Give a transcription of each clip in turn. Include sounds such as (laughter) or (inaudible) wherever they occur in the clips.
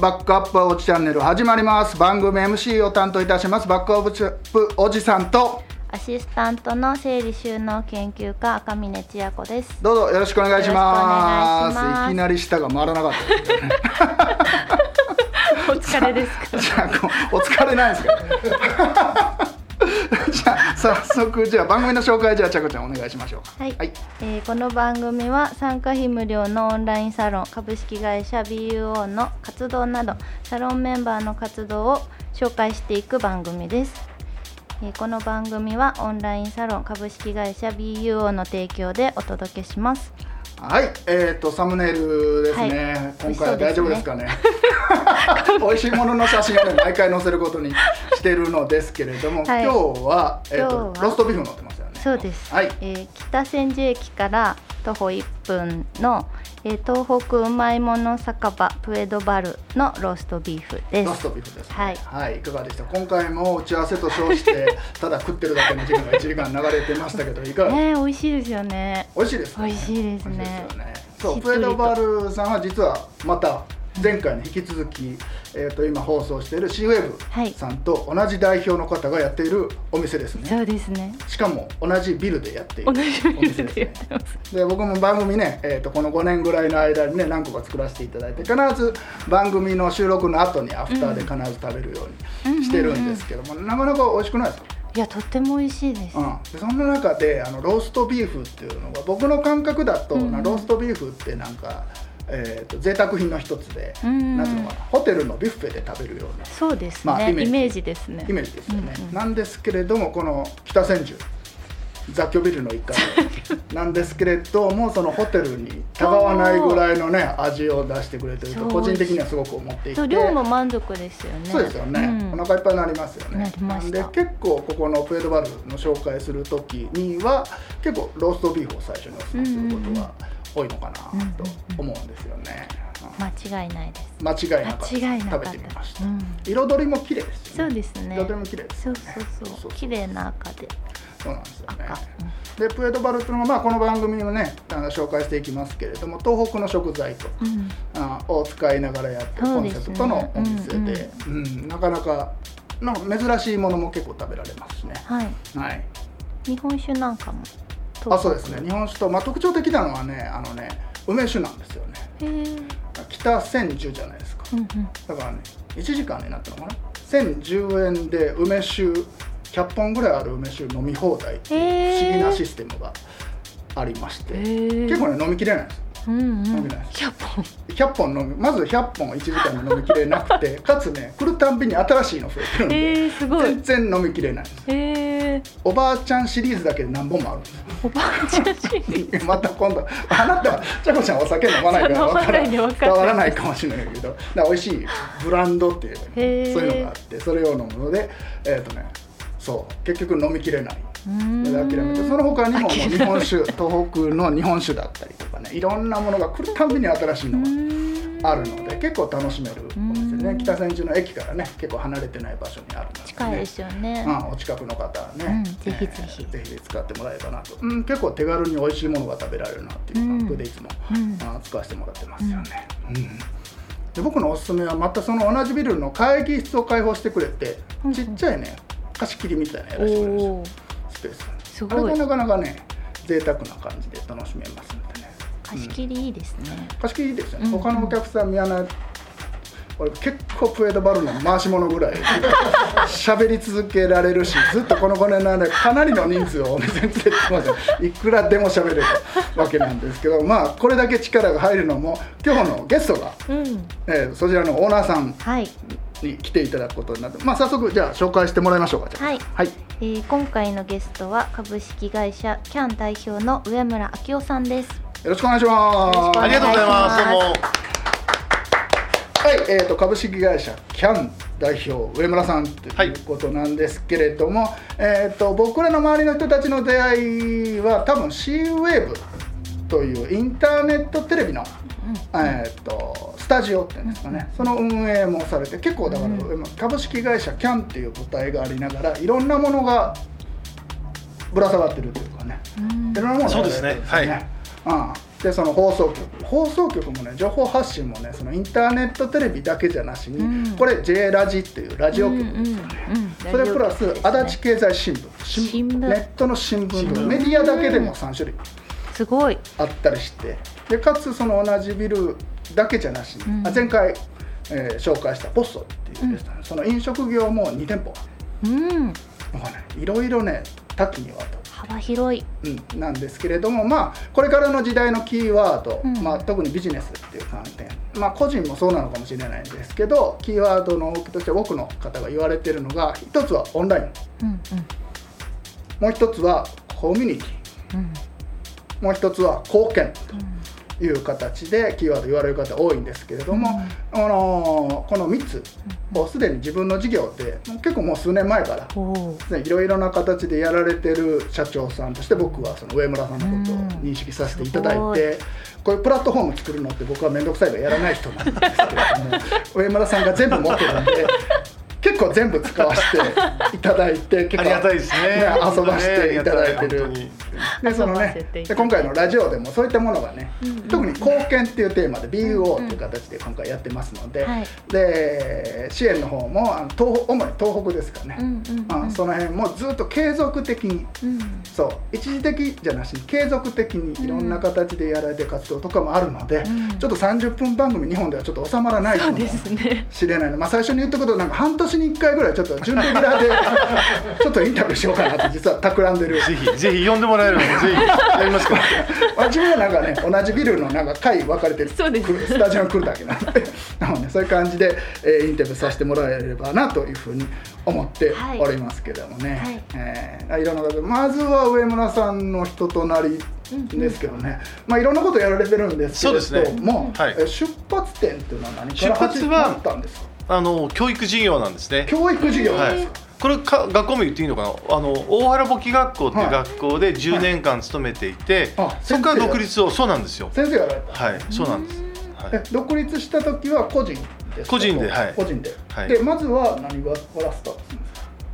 バックアップおじチャンネル始まります。番組 MC を担当いたします。バックアップおじさんと。アシスタントの整理収納研究家赤嶺千也子です。どうぞよろしくお願いします。いきなり舌が回らなかった。(laughs) お疲れですか。(laughs) お疲れないですか早速じゃあ番組の紹介じゃあちゃこちゃんお願いしましょうか。はい、はい、えーこの番組は参加費無料のオンラインサロン株式会社 BUO の活動などサロンメンバーの活動を紹介していく番組です、えーこの番組はオンラインサロン株式会社 BUO の提供でお届けしますはい、えっ、とサムネイルですね、はい。今回は大丈夫ですかね？美味し (laughs) いものの写真をね (laughs) 毎回載せることにしてるのですけれども、はい。今日は,、えーとローストビーフ載ってますよね。そうです、はい。えー北千住駅から徒歩1分の、えー東北うまいもの酒場プエドバルのローストビーフです。ローストビーフです、ね、はい。はい、いかがでした？今回も打ち合わせと称してただ食ってるだけの時間が1時間流れてましたけどいかがね美味しいですよね。美味しいです、美味しいですね。美味しいですよね。そうプエドバルさんは実はまた前回に引き続き、えー、と今放送している C ウェはい。ブさんと同じ代表の方がやっているお店ですね、そうですね。しかも同じビルでやっている同じビお店ルでやってます。で僕も番組ね、えー、とこの5年ぐらいの間にね何個か作らせていただいて必ず番組の収録の後にアフターで必ず食べるようにしてるんですけども、なかなか美味しくないですか？いやとっても美味しいです、うん、でそんな中であのローストビーフっていうのが僕の感覚だと、うん。なローストビーフってなんか、えー、と贅沢品の一つで、うん。なんていうのかなホテルのビュッフェで食べるような。そうですね、まあイメージ。イメージですね。イメージですよね、うんうんなんですけれどもこの北千住雑居ビルの一階なんですけれどもそのホテルにたがわないぐらいのね味を出してくれてると個人的にはすごく思っていて。量も満足ですよね。そうですよね、うんお腹いっぱいになりますよね。なりました。なんで結構ここのプエドバルの紹介する時には結構ローストビーフを最初にお勧めすることが多いのかなと思うんですよね、うん間違いないです。間違いなか食べてみました、うん彩りも綺麗ですよね。そうですね。彩りも綺麗ですそうそうそう。綺麗な赤でそうなんですよね。赤、でプエドバルっていうのが、まあ、この番組をねあの紹介していきますけれども東北の食材と、うん。あを使いながらやってるコンセプトのお店でですうんなかなかなんか珍しいものも結構食べられますしね。はい。はい。日本酒なんかもあそうですね。日本酒と、まあ、特徴的なのはねあのね梅酒なんですよね。北千住じゃないですか。うんうん。だからね1時間になったのかな？1010円で梅酒100本ぐらいある梅酒飲み放題っていう不思議なシステムがありまして、結構ね飲みきれないんですうんうん。飲みない100本100本飲みまず100本1時間で飲みきれなくて (laughs) かつね来るたんびに新しいの増えてるんで、えー、すごい。全然飲みきれないんですへえおばあちゃんシリーズだけで何本もあるんですよ。おばあちゃんシリ (laughs) また今度あなたはちゃこちゃんお酒飲まないから分かんない。伝わらないかもしれないけど。だ美味しいブランドっていうかへー。そういうのがあってそれを飲むのでえっ、とねそう。結局飲みきれない。で諦めて。その他にも日本酒東北の日本酒だったりとかね。いろんなものが来るたんびに新しいのがあるので結構楽しめるお店でね北千住の駅からね結構離れてない場所にあるので、ね、近いですよね。うん、お近くの方はね、うんぜひぜひ。ぜひ使ってもらえばなと、うん、結構手軽に美味しいものが食べられるなっていう感覚でいつも、うん。あ使わせてもらってますよね、うん。で僕のおすすめはまたその同じビルの会議室を開放してくれて、うん。ちっちゃいね貸し切りみたいなのやらせてくれるんですよ。おおスペース。すごいあれがなかなかね贅沢な感じで楽しめますんでね。貸し切りいいですね、貸し切りいいですよね、うん。他のお客さん見ない俺結構プエドバルの回し物ぐらい (laughs) 喋り続けられるしずっとこの5年の間かなりの人数をお店に連れてきましたいくらでも喋れるわけなんですけどまあこれだけ力が入るのも今日のゲストが、うん。えーそちらのオーナーさん。はい、に来ていただくことになってまあ早速じゃあ紹介してもらいましょうかはい。はい、えー今回のゲストは株式会社キャン代表の上村明夫さんです。よろしくお願いします。ありがとうございます。どうも。はい、えー、と株式会社キャン代表上村さんということなんですけれども、えー、と僕らの周りの人たちの出会いは多分 C ウェーブというインターネットテレビの、えー、とスタジオっていうんですかね、その運営もされて結構だから、株式会社キャンっていう舞台がありながらいろんなものがぶら下がってるというかね、いろんなものがそうですね。はい。うん。でその放送局。放送局もね情報発信もねそのインターネットテレビだけじゃなしに、うん、これ J ラジっていうラジオ局、うんうんうん、それプラス、ね、足立経済新聞ネットの新聞とメディアだけでも3種類すごい。あったりして。でかつその同じビルだけじゃなしに、うん、前回、えー、紹介したポストっていうレストラン、その飲食業も2店舗うん。いろいろね多岐にわたる幅広い、うん、なんですけれどもまあこれからの時代のキーワード、うん、まあ、特にビジネスっていう観点。まあ個人もそうなのかもしれないんですけどキーワードの大きとして多くの方が言われてるのが一つはオンライン、うんうん、もう一つはコミュニティ、うん、もう一つは貢献。という形でキーワード言われる方多いんですけれども、うん、あのこの3つをすでに自分の事業で結構もう数年前からいろいろな形でやられてる社長さんとして僕はその上村さんのことを認識させていただいて、こういうプラットフォーム作るのって僕は面倒くさいからやらない人なんですけれども (laughs) 上村さんが全部持ってるんで結構全部使わせていただいて結構 (laughs) ありがたいですね。遊ばせていただいてる、でそのねで今回のラジオでもそういったものがね、うんうん、特に貢献っていうテーマで BUO っていう形で今回やってますので、うんうん、で支援の方もあの東主に東北ですかね、うんうんうん、その辺もずっと継続的に、うん、そう一時的じゃなしに継続的にいろんな形でやられてる活動とかもあるので、うん、ちょっと30分番組日本ではちょっと収まらないかもしれないの、ね、まあ、最初に言ったことなんか半年に1回ぐらいちょっと準レギュラーでちょっとインタビューしようかなって実は企んでる。ぜひぜひ呼んでもらえるのでぜひやりますか (laughs) 自分はなんかね同じビルのなんか階分かれてるそうです。スタジオに来るだけなんで。(laughs) なのでそういう感じで、えー、インタビューさせてもらえればなというふうに思っておりますけどもね、はい。えー、いろんな方まずは上村さんの人となりですけどね、まあいろんなことやられてるんですけれども、ね。はい、出発点っていうのは何？から始まったんですか？あの教育事業なんですね。教育事業。はい。これか学校名言っていいのかな？あの大原簿記学校っていう学校で10年間勤めていて、はい。はい、そこから独立をそうなんですよ。先生やられた。はい。そうなんです、はい、独立した時は個人です個人ではい。個人で、はい、でまずは何が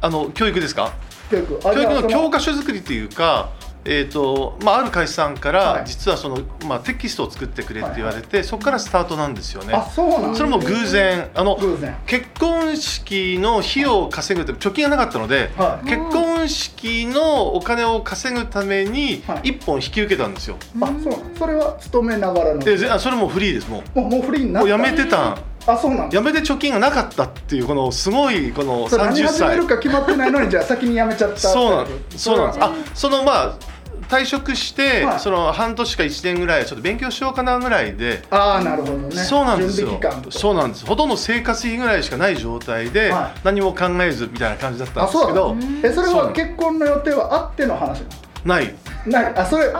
あの教育ですか？教育。教育の教科書作りっていうかえーとまあ、ある会社さんから実はその、まあ、テキストを作ってくれって言われて、そこからスタートなんですよね。あそうなんそれも偶然。あの結婚式の費用を稼ぐって貯金がなかったので、はい、結婚式のお金を稼ぐために一本引き受けたんですよ。あそうそれは勤めながらの。でそれもフリーですもう。もうフリーになった。もうやめてたあそうなんやめて貯金がなかったっていうこのすごいこの30歳。何始めるか決まってないのにじゃあ先にやめちゃったそうなんそうなんです。あそのまあ退職して、はい、その半年か1年ぐらいちょっと勉強しようかなぐらいで。ああなるほどね。そうなんですよ。そうなんです。ほとんど生活費ぐらいしかない状態で、はい、何も考えずみたいな感じだったんですけどえそれは結婚の予定はあっての話ない。ない。あそれ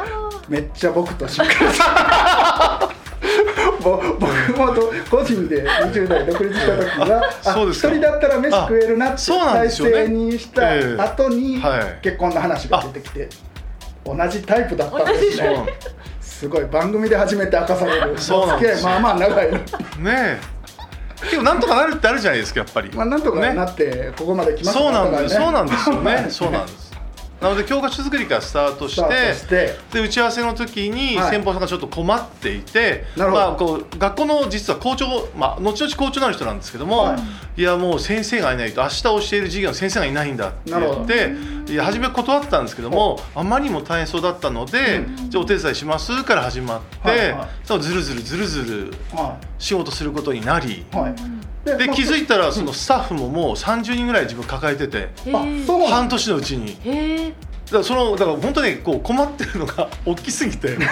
めっちゃ僕としっかり (laughs) 僕も個人で20代独立した時は一人だったら飯食えるなって体制にした後に結婚の話が出てきて。同じタイプだったんですね。すごい番組で初めて明かされる。(laughs) そうなんですまあまあ長いねえ。結構なんとかなるってあるじゃないですかやっぱり。まあなんとかなってここまで来ましたそうなんです、そうなんですよね。そうなんですなので教科書作りからスタートしてで打ち合わせの時に先方さんがちょっと困っていて、はい、まあ、こう学校の実は校長、まあ、後々校長になる人なんですけども、はい、いやもう先生がいないと明日教える授業の先生がいないんだって言っていや初め断ったんですけどもあまりにも大変そうだったので、うん、じゃあお手伝いしますから始まって、はい。はい、ずるずるずるずる仕事することになり。はいで気づいたらそのスタッフももう30人ぐらい自分抱えてて半年のうちに。だからそのだから本当にこう困ってるのが大きすぎて (laughs) じ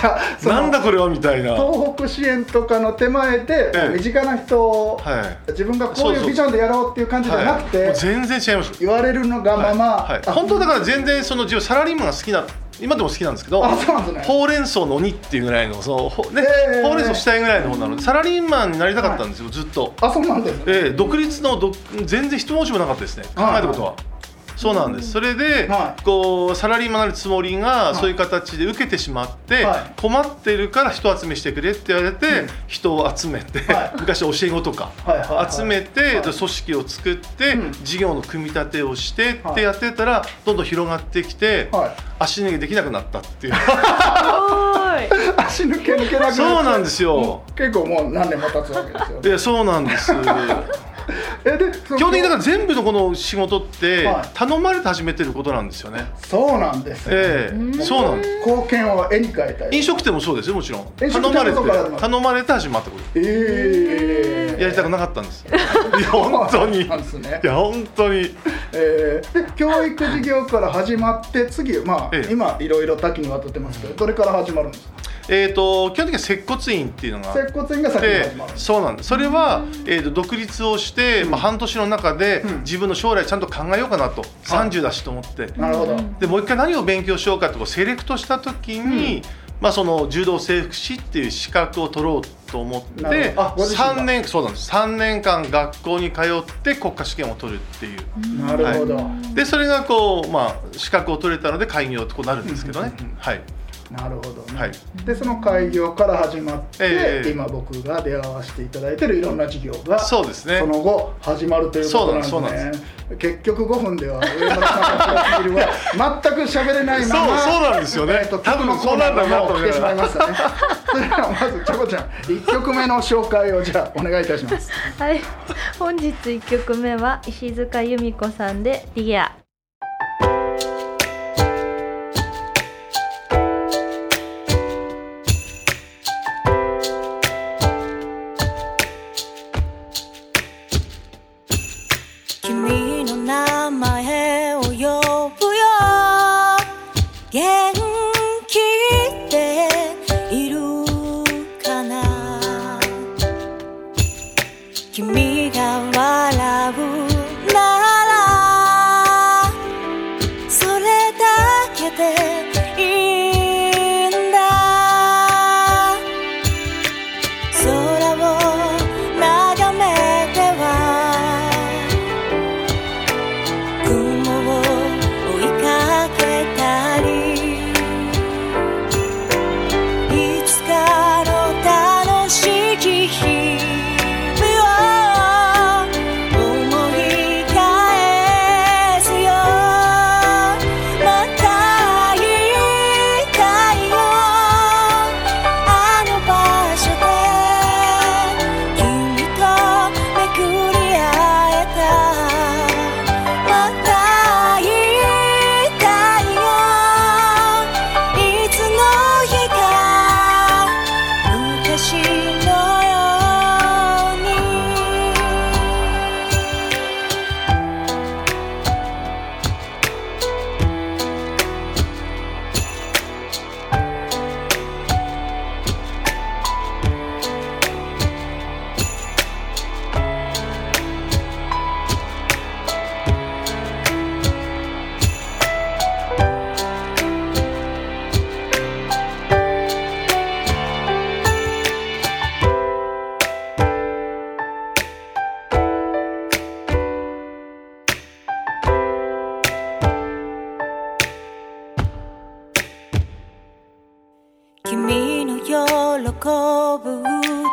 ゃあなんだこれはみたいな。東北支援とかの手前で、身近な人を、はい、自分がこういうビジョンでやろうっていう感じじゃなくて、はい、全然違います。言われるのがまま、はい。はい、本当だから全然その自分サラリーマンが好きな今でも好きなんですけど、ね、ほうれん草の鬼っていうぐらいのそのほ,、ねえー、ほうれん草したいぐらいの方なのでサラリーマンになりたかったんですよ、はい、ずっと。あそうなんです、ね、えー、独立のど全然一文字もなかったですね。考えたことは。そうなんです。それで、はい、こうサラリーマンになるつもりがそういう形で受けてしまって、はい、困ってるから人集めしてくれって言われて、うん、人を集めて、はい、昔教え子とか集めて、組織を作って、事業の組み立てをしてってやってたらどんどん広がってきて、足抜けできなくなったっていう。(laughs) 足抜け抜けなくなそうなんですよ。結構もう何年も経つわけですよ、ね、いやそうなんですえで基本的にだから全部のこの仕事って頼まれて始めてることなんですよね、そうなんですね、ええ。そうなんです。貢献を絵に描いたい飲食店もそうです。よもちろん。頼まれて頼まれて始まったこと。ええ。ー、やりたくなかったんですいや本当に、ね、いや本当に。えー、で教育事業から始まって次まあ、ええ、今いろいろ多岐にわたってますけどどれから始まるんですか？えーと、基本的には接骨院っていうのが。接骨院が先にそうなんです。それは、えーと、独立をして、まあ、半年の中で、うん、自分の将来ちゃんと考えようかなと、うん、30だしと思って。なるほど。でもう一回何を勉強しようかってセレクトした時に、うん、まあ、その柔道整復師っていう資格を取ろうと思って3年そうなんです。3年間学校に通って国家試験を取るっていう。なるほど、はい、でそれがこう、まあ、資格を取れたので開業とこうなるんですけどね、はいなるほどね、はい、でその開業から始まって、えー、今僕が出会わせていただいてるいろんな事業がそうですね。その後始まるということなんで。すね結局5分では上村さんのプロフは全く喋れないままそうそうなんですよね、えーと、多分そうなんだなと来てしまいましたね。それではまずちゃこちゃん1曲目の紹介をじゃあお願いいたします。はい。本日1曲目は石塚由美子さんで「ディア」camino yo lo cobro.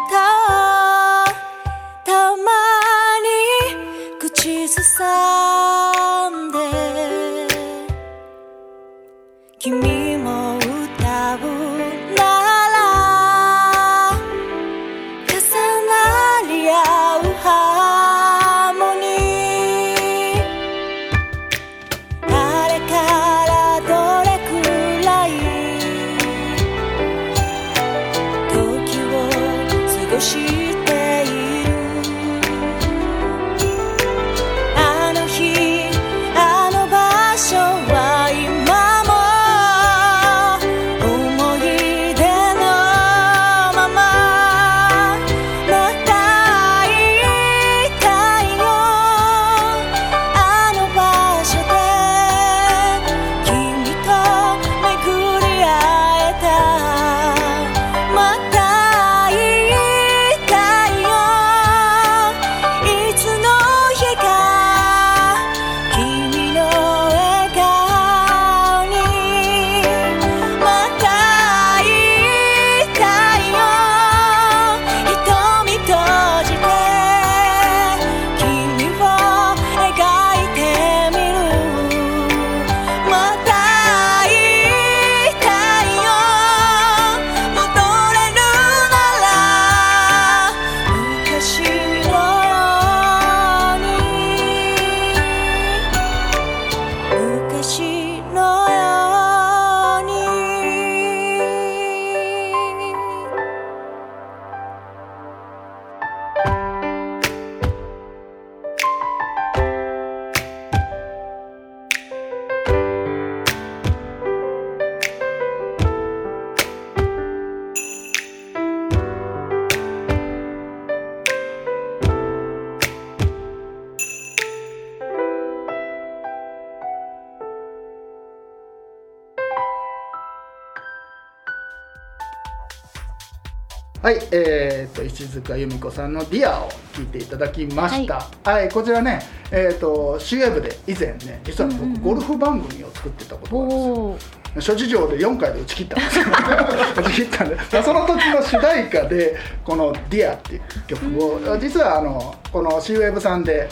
はい、えーと、石塚由美子さんの「ディアを聞いていただきました、はい、はい、こちらね、えーと、シーウェブで以前ね実は僕、ゴルフ番組を作ってたことがあるんですよ。諸事情で4回で打ち切ったんですよ。(laughs) 打ち切ったんで。その時の主題歌でこの「ディアっていう曲を実はあのこの C ウェブさんで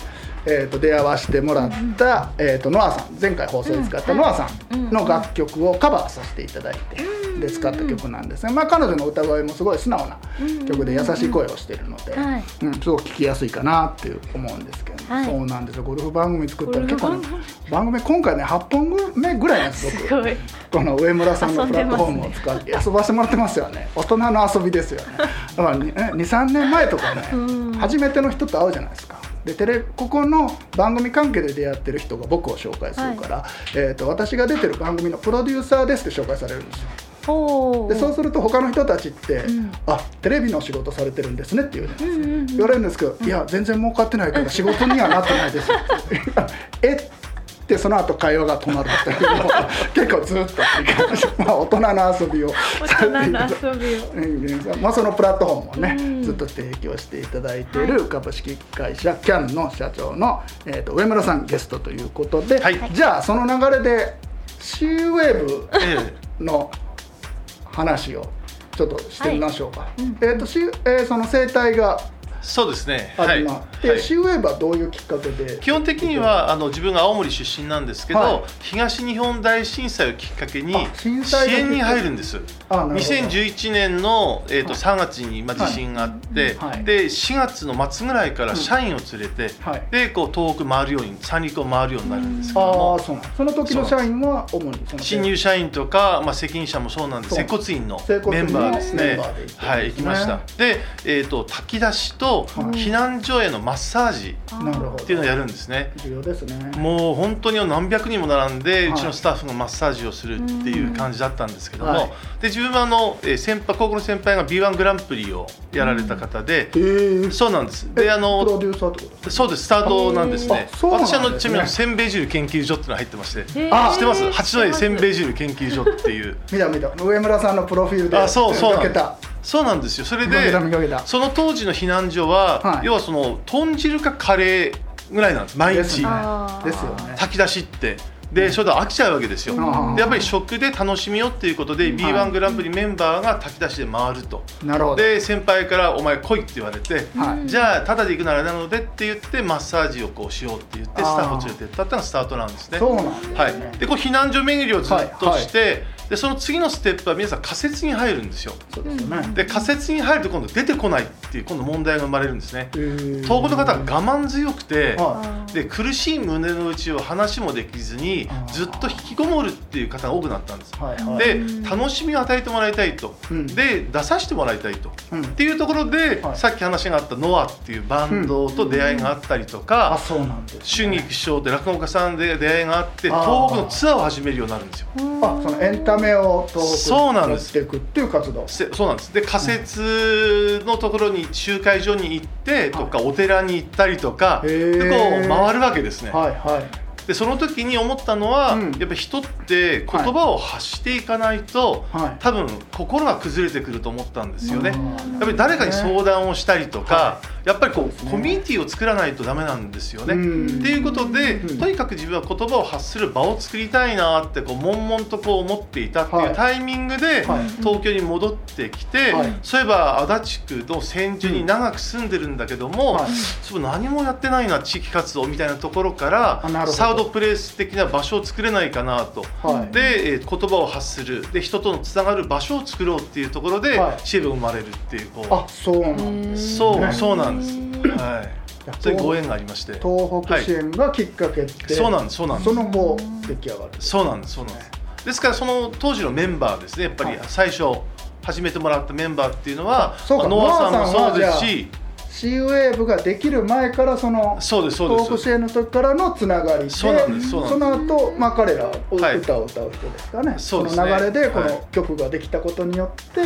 えー、と出会わせてもらった、えー、とノアさん前回放送で使ったノアさんの楽曲をカバーさせていただいて、で使った曲なんですが、まあ、彼女の歌声もすごい素直な曲で優しい声をしてるので、うん、すごく聴きやすいかなっていう思うんですけど、はい、そうなんですよ。ゴルフ番組作ったら結構、ね、番組今回ね8本目ぐらいなんです僕。この上村さんのプラットフォームを使って遊ばせてもらってますよね。大人の遊びですよね。だから23年前とかね初めての人と会うじゃないですかでテレここの番組関係で出会ってる人が僕を紹介するから、はい、えーと、私が出てる番組のプロデューサーですって紹介されるんですよ。でそうすると他の人たちって「うん、あテレビの仕事されてるんですね」って言うね、うんうん、言われるんですけど「いや全然儲かってないから仕事にはなってないです」(laughs) (laughs) えっでその後会話が止まるというのを (laughs) 結構ずっとまあ、大人の遊びを。大人の遊びを、(laughs) まあ、そのプラットフォームをね、うん、ずっと提供していただいている株式会社キャンの社長の、えーと、上村さんゲストということで、はい、じゃあその流れで C ウェーブの話をちょっとしてみましょうか。はい、えっ、ー、と、えー、その生態がそうですね。はい。で、シーウェーブはどういうきっかけで？基本的にはあの自分が青森出身なんですけど、はい、東日本大震災をきっかけに支援に入るんです。2011年の、えーと、3月に、まあ、地震があって、はい、で4月の末ぐらいから社員を連れて、はい、でこう東北回るように三陸を回るようになるんですけども、あそうその時の社員は主に新入社員とか、まあ、責任者もそうなんで接骨院のメンバーですね。はい、行きました。で、えっ、ー、と炊き出しと避難所へのマッサージっていうのをやるんですね。重要ですね。もう本当に何百人も並んで、うちのスタッフがマッサージをするっていう感じだったんですけども、はい、で自分はあの先輩高校の先輩が B1 グランプリをやられた方で、うん、そうなんです。であのそうですスタートなんですね。私あのちなみにせんべい汁研究所っていうの入ってまして知ってます？八戸せんべい汁研究所っていう。見た見た。上村さんのプロフィールであそうそうそうなんですよ。それでその当時の避難所は、はい、要はその豚汁かカレーぐらいなんです。毎日。ですよね。炊き出しって。でそれで飽きちゃうわけですよ、でやっぱり食で楽しみよっていうことで、B1 グランプリメンバーが炊き出しで回ると。なるほど。で先輩から「お前来い」って言われて、じゃあただで行くならなのでって言ってマッサージをこうしようって言ってスタッフを連れてったっていうのがスタートなんですね。そうなんですね、はい、でこう避難所巡りをずっとして、でその次のステップは皆さん仮説に入るんですよ。で仮説に入ると今度出てこないっていう今度問題が生まれるんですね。東北の方は我慢強くて、で苦しい胸の内を話もできずにずっと引きこもるっていう方が多くなったんです。で楽しみを与えてもらいたいと、で出させてもらいたいと、っていうところで、さっき話があったノアっていうバンドと出会いがあったりとか、春菊師匠で落語家さんで出会いがあって東北のツアーを始めるようになるんですよ。あそのエンタメをそうなんですっていくっていう活動。そうなんです。で仮設のところに集会所に行ってとか、お寺に行ったりとかでこう回るわけですね。はいはい。でその時に思ったのは、うん、やっぱ人って言葉を発していかないと、はい、多分心が崩れてくると思ったんですよね。やっぱり誰かに相談をしたりとか、はい、やっぱりこう、ね、コミュニティを作らないとダメなんですよね。っていうことで、とにかく自分は言葉を発する場を作りたいなってこう悶々とこう思っていたっていうタイミングで、はい、東京に戻ってきて、そういえば足立区の千住に長く住んでるんだけども、そう何もやってないな地域活動みたいなところからサードプレイス的な場所を作れないかなと、で、えー、言葉を発する。で人とのつながる場所を作ろうっていうところで、シェルが生まれるっていうこう。あそうなんです、そうそうなんです。はい。そういうご縁がありまして。東北支援がきっかけで、はい、そうなんですそうなんです。その後出来上がる。そうなんですそうなんです。ですからその当時のメンバーですね。やっぱり最初始めてもらったメンバーっていうのは、まあ、ノアさんもそうですし C ウェーブができる前からそのそうです東北支援の時からのつながりでその後、まあ彼ら歌を歌う人ですかね、はい、その流れでこの曲ができたことによって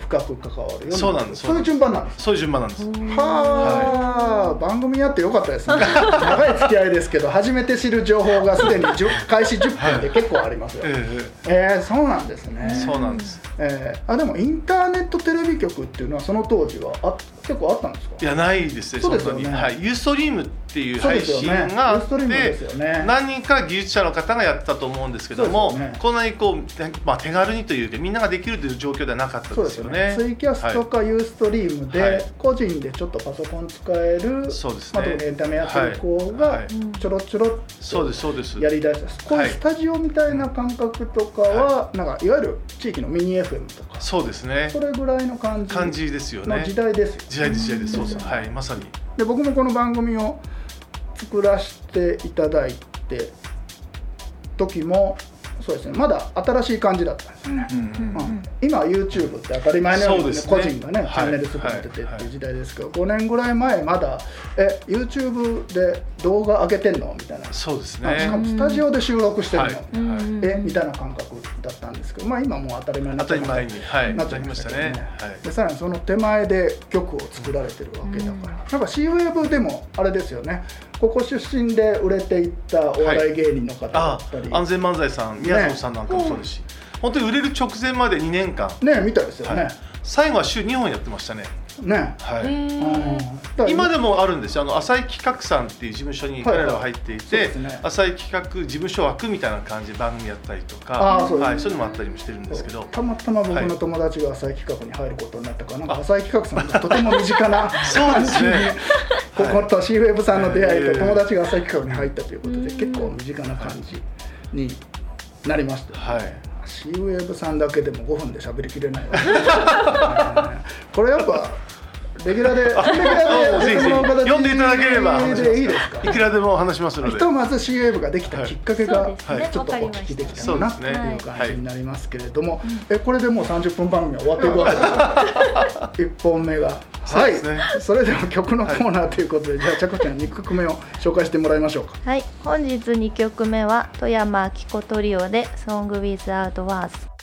深く関わるような、そうなんですそういう順番なんですそういう順番なんです。はあ、番組やってよかったですね。長い付き合いですけど初めて知る情報がすでに (laughs) 開始10分で結構ありますよ、えー、えー、そうなんですね。そうなんです、えー、あでもインターネットテレビ局っていうのはその当時はあ結構あったんですか？いやないですねそうですよね。はい、ユーストリームっていう配信があって、ね。何人か技術者の方がやったと思うんですけども、ね、こんなにこう、まあ、手軽にというかみんなができるという状況ではなかったですよね。ツイキャスとかユーストリームで、個人でちょっとパソコン使える、そうですね、まあ、エンタメやってる子がちょろちょろっとやりだしたこういうスタジオみたいな感覚とかは、なんかいわゆる地域のミニ FM とかそうですね。それぐらいの感じ。感じですよね。時代ですよ、時代です時代です。そうそうはいまさに。で僕もこの番組を作らせていただいて時もそうですね。まだ新しい感じだったんですよね、うんうん、今 YouTube って当たり前のように、ね、個人がね、はい、チャンネル作っててっていう時代ですけど、はい、5年ぐらい前まだえ YouTube で動画上げてんのみたいな。そうですね。しかもスタジオで収録してるの、はい、えみたいな感覚だったんですけどまあ今もう当たり前になっちゃい。ましたね、でさらにその手前で曲を作られてるわけだから、なん。か C ウェブでもあれですよねここ出身で売れていったお笑い芸人の方だったり、安全漫才さん宮園さんなんかもそうですし、ね、本当に売れる直前まで2年間。ねみたいですよね、最後は週2本やってましたね。ね。はい、今でもあるんですよ。あの浅井企画さんっていう事務所に彼らは入っていて、はいはいね、浅井企画事務所枠みたいな感じで番組やったりとかあそう,、はい、そういうのもあったりもしてるんですけど。たまたま僕の友達が浅井企画に入ることになったから、なんか浅井企画さんがとても身近な (laughs) そうですね。こことシーウェブさんの出会いと友達が浅井企画に入ったということで、結構身近な感じになりました、はいシーウェーブさんだけでも5分で喋りきれないわ (laughs) これやっぱレギュラーで、レギュラーで、読んでいただければ、でいいですか？いくらでも話しますので。ひとまず C ウェーブができたきっかけが、ちょっとお聞きできたかなという感じになりますけれども、え、これでもう30分番組は終わっていくわけです。(laughs) 1本目が。はい、それでは曲のコーナーということで、(laughs) じゃあ、ちゃこちゃん2曲目を紹介してもらいましょうか。はい、本日2曲目は富山明子トリオで「Song Without Words」。はい2曲目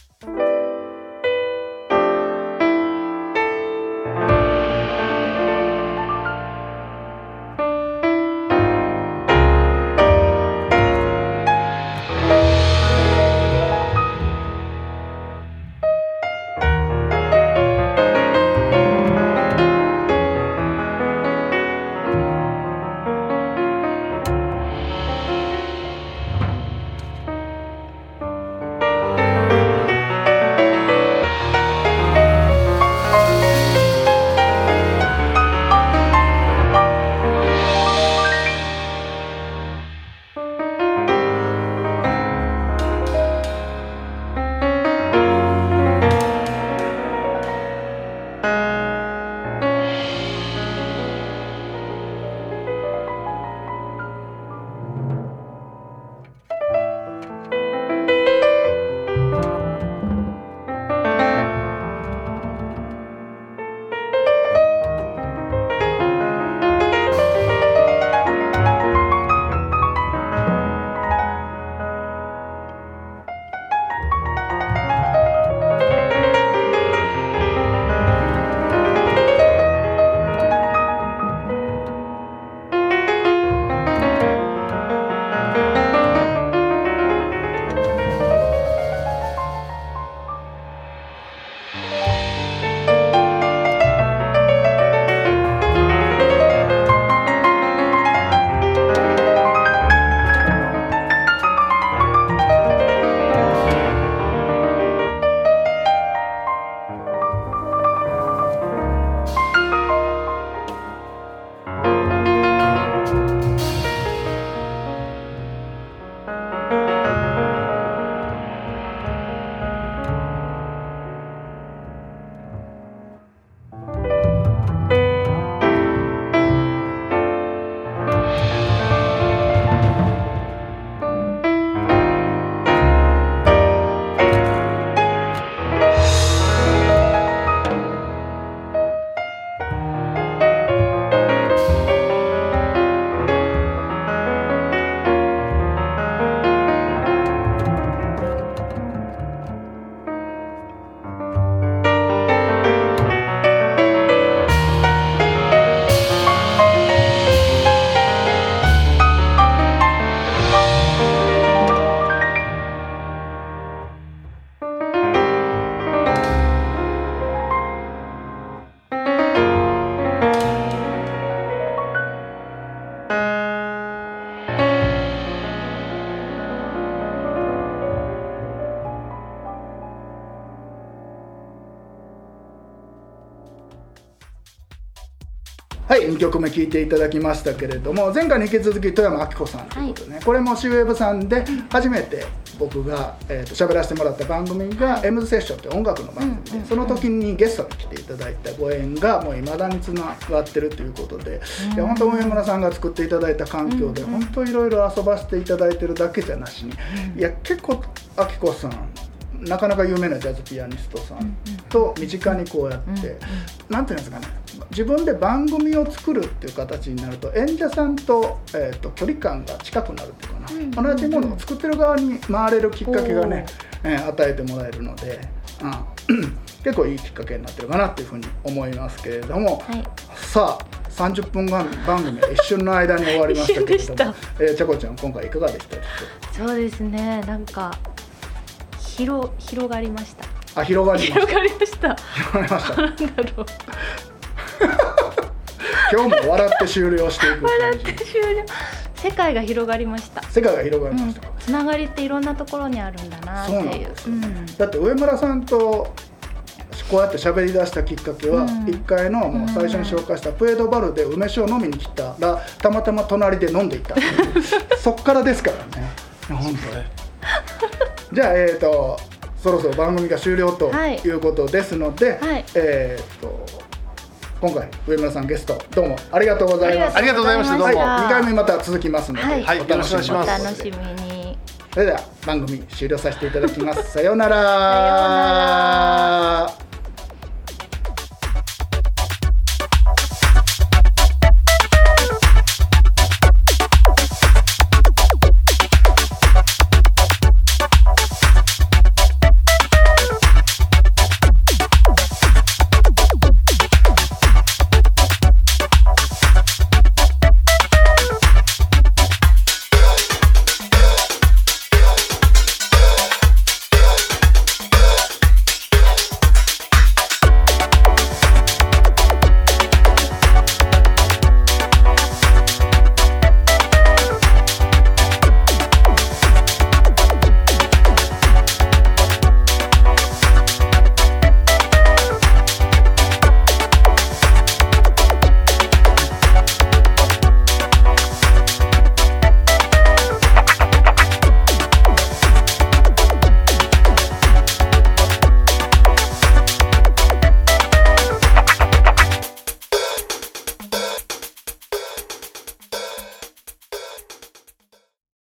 聴いていただきましたけれども前回に引き続き富山明子さんということでね、はい、これもシーウェブさんで初めて僕が、えーと、喋らせてもらった番組が「M ズセッション」って音楽の番組で、その時にゲストに来ていただいたご縁がもういまだにつながってるということで、いや本当上村さんが作っていただいた環境で、本当いろいろ遊ばせていただいてるだけじゃなしに、いや結構明子さんなかなか有名なジャズピアニストさんと身近にこうやって何て言うんですかね自分で番組を作るっていう形になると演者さんと,、えーと、距離感が近くなるっていうかな、同じものを作ってる側に回れるきっかけがね、えー、与えてもらえるので、うん、(clears throat) 結構いいきっかけになってるかなっていうふうに思いますけれども、はい、さあ30分番組は一瞬の間に終わりましたけれども、(laughs) えー、ちゃこちゃん今回いかがでしたそうですねなんか広広がりましたあ広がり。ました広がりました。広がりました。なんだろう。(laughs) 今日も笑って終了していく笑って終了。世界が広がりました。世界が広がりました、うん、つながりっていろんなところにあるんだなっていう、うん、だって上村さんとこうやって喋り出したきっかけは、1階のもう最初に紹介したプエドバルで梅酒を飲みに来たらたまたま隣で飲んでいた。(laughs) そっからですからね。本当 (laughs) じゃあえっ、ー、とそろそろ番組が終了とい。うことですので、はい、えっ、ー、と今回上村さんゲストどうもありがとうございます。ありがとうございました。どうも、はい、2回目また続きますので、はい、お楽しみに。します。楽しみに。それでは番組終了させていただきます。さようなら